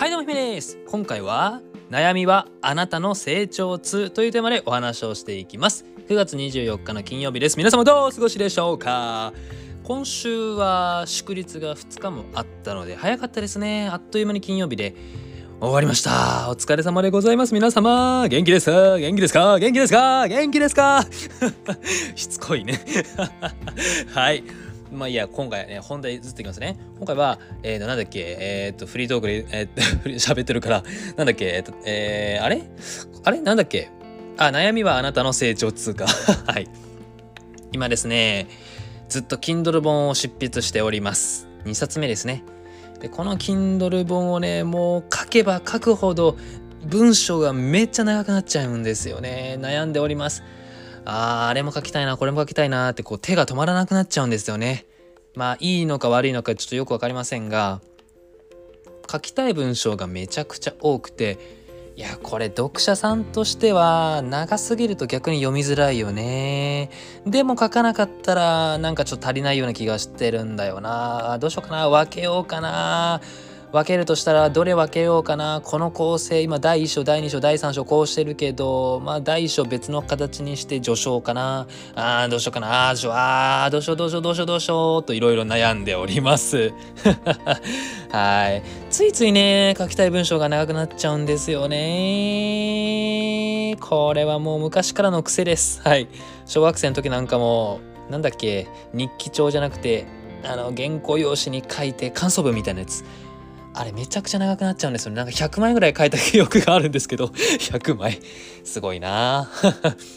はいどうもひめです。今回は悩みはあなたの成長痛というテーマでお話をしていきます。9月24日の金曜日です。皆様どうお過ごしでしょうか？今週は祝日が2日もあったので早かったですね。あっという間に金曜日で終わりました。お疲れ様でございます。皆様元気ですか？元気ですか？元気ですか？元気ですか？しつこいね。はい。まあいいや、今回ね、本題ずっといきますね。今回は、えーと、なんだっけ、えっ、ー、と、フリートークで、えっー、喋ってるから、なんだっけ、えっ、ー、と、えー、あれ？あれ？なんだっけ？あ、悩みはあなたの成長通過。はい。今ですね、ずっと Kindle 本を執筆しております。2冊目ですね。で、この Kindle 本をね、もう書けば書くほど文章がめっちゃ長くなっちゃうんですよね。悩んでおります。あーあれも書きたいなこれも書きたいなってこう手が止まらなくなっちゃうんですよね。まあいいのか悪いのかちょっとよく分かりませんが書きたい文章がめちゃくちゃ多くていやこれ読者さんとしては長すぎると逆に読みづらいよね。でも書かなかったらなんかちょっと足りないような気がしてるんだよな。どうしようかな分けようかな。分けるとしたらどれ分けようかな？この構成今第1章第2章第3章こうしてるけどまあ第1章別の形にして序章かな？あーどうしようかな？あーあーどうしようどうしようどうしようどうしようといろいろ悩んでおります。はい。ついついね書きたい文章が長くなっちゃうんですよね。これはもう昔からの癖です。はい。小学生の時なんかもなんだっけ？日記帳じゃなくてあの原稿用紙に書いて感想文みたいなやつ。あれめちゃくちゃ長くなっちゃうんですよね。なんか100枚ぐらい書いた記憶があるんですけど、100枚。すごいな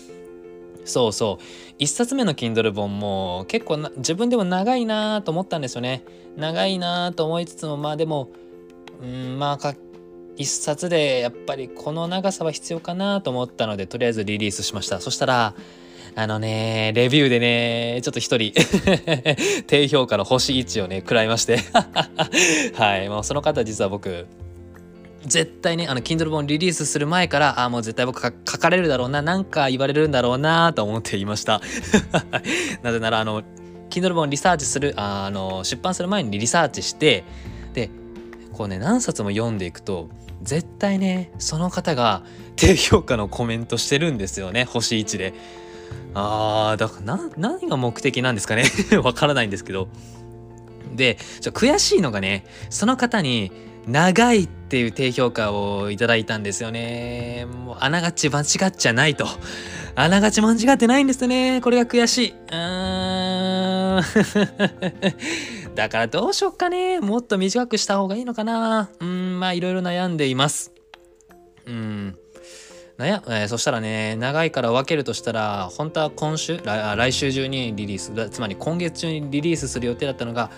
そうそう。1冊目の Kindle 本も結構自分でも長いなと思ったんですよね。長いなと思いつつも、まあでも、うん、まあか、1冊でやっぱりこの長さは必要かなと思ったので、とりあえずリリースしました。そしたら、あのね、レビューでね、ちょっと一人 低評価の星1をね、食らいまして はい、もうその方実は僕、絶対ね、あの、Kindle 本リリースする前から、あ、もう絶対僕書かれるだろうな、なんか言われるんだろうな、と思っていました。なぜなら、あの、Kindle 本リサーチするあ、あの、出版する前にリサーチして、で、こうね、何冊も読んでいくと、絶対ね、その方が低評価のコメントしてるんですよね、星1で。あーだからな何が目的なんですかね。わからないんですけど。でちょ悔しいのがねその方に長いっていう低評価をいただいたんですよね。もうあながち間違っちゃないと。あながち間違ってないんですね。これが悔しい。うーん。だからどうしよっかね。もっと短くした方がいいのかな。うんまあいろいろ悩んでいます。うん。悩、えー、そしたらね長いから分けるとしたら本当は今週来週中にリリース。つまり今月中にリリースする予定だったのが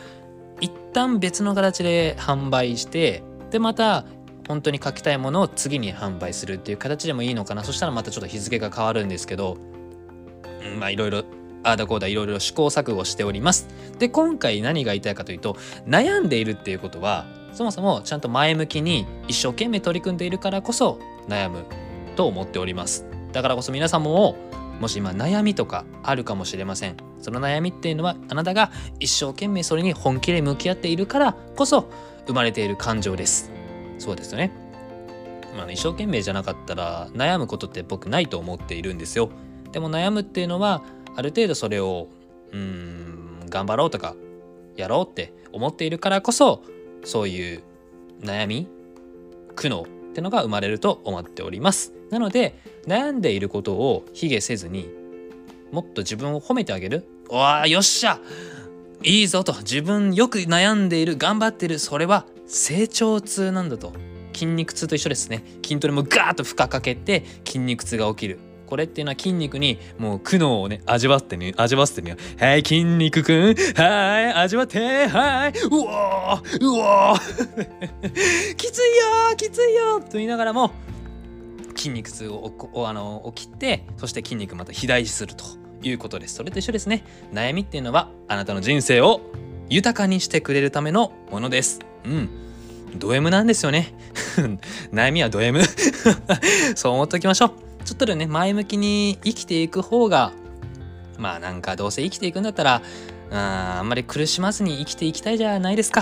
一旦別の形で販売してでまた本当に書きたいものを次に販売するっていう形でもいいのかな。そしたらまたちょっと日付が変わるんですけど、うん、まあいろいろああだこうだいろいろ試行錯誤しております。で今回何が言いたいかというと悩んでいるっていうことはそもそもちゃんと前向きに一生懸命取り組んでいるからこそ悩むと思っております。だからこそ皆さんももし今悩みとかあるかもしれません。その悩みっていうのはあなたが一生懸命それに本気で向き合っているからこそ生まれている感情です。そうですよね。まあ、一生懸命じゃなかったら悩むことって僕ないと思っているんですよ。でも悩むっていうのはある程度それをうん頑張ろうとかやろうって思っているからこそそういう悩み苦悩ってのが生まれると思っております。なので悩んでいることを卑下せずにもっと自分を褒めてあげる。おあよっしゃ。いいぞと。自分よく悩んでいる。頑張ってる。それは成長痛なんだと。筋肉痛と一緒ですね。筋トレもガーッと負荷かけて筋肉痛が起きる。これっていうのは筋肉にもう苦悩をね味わってね味わわせてねはい筋肉くん。はい味わって。はい。うわー。うわー。きついよきついよと言いながらも筋肉痛をあの起きてそして筋肉また肥大するということです。それと一緒ですね。悩みっていうのはあなたの人生を豊かにしてくれるためのものです。うん。ド M なんですよね。悩みはド M そう思っておきましょう。ちょっとでね前向きに生きていく方がまあなんかどうせ生きていくんだったらああんまり苦しまずに生きていきたいじゃないですか。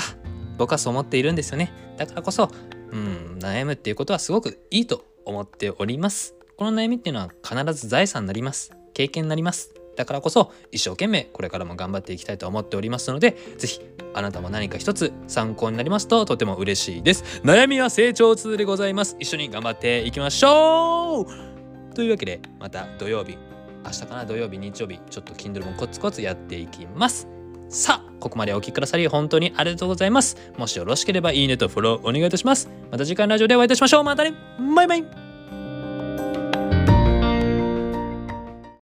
僕はそう思っているんですよね。だからこそうん悩むっていうことはすごくいいと思っております。この悩みっていうのは必ず財産になります。経験になります。だからこそ一生懸命これからも頑張っていきたいと思っておりますので是非あなたも何か一つ参考になりますととても嬉しいです。悩みは成長痛でございます。一緒に頑張っていきましょう。というわけでまた土曜日明日かな土曜日日曜日ちょっと Kindle もコツコツやっていきます。さあここまでお聴きくださり本当にありがとうございます。もしよろしければいいねとフォローお願いいたします。また次回のラジオでお会いいたしましょう。またね。バイバイ。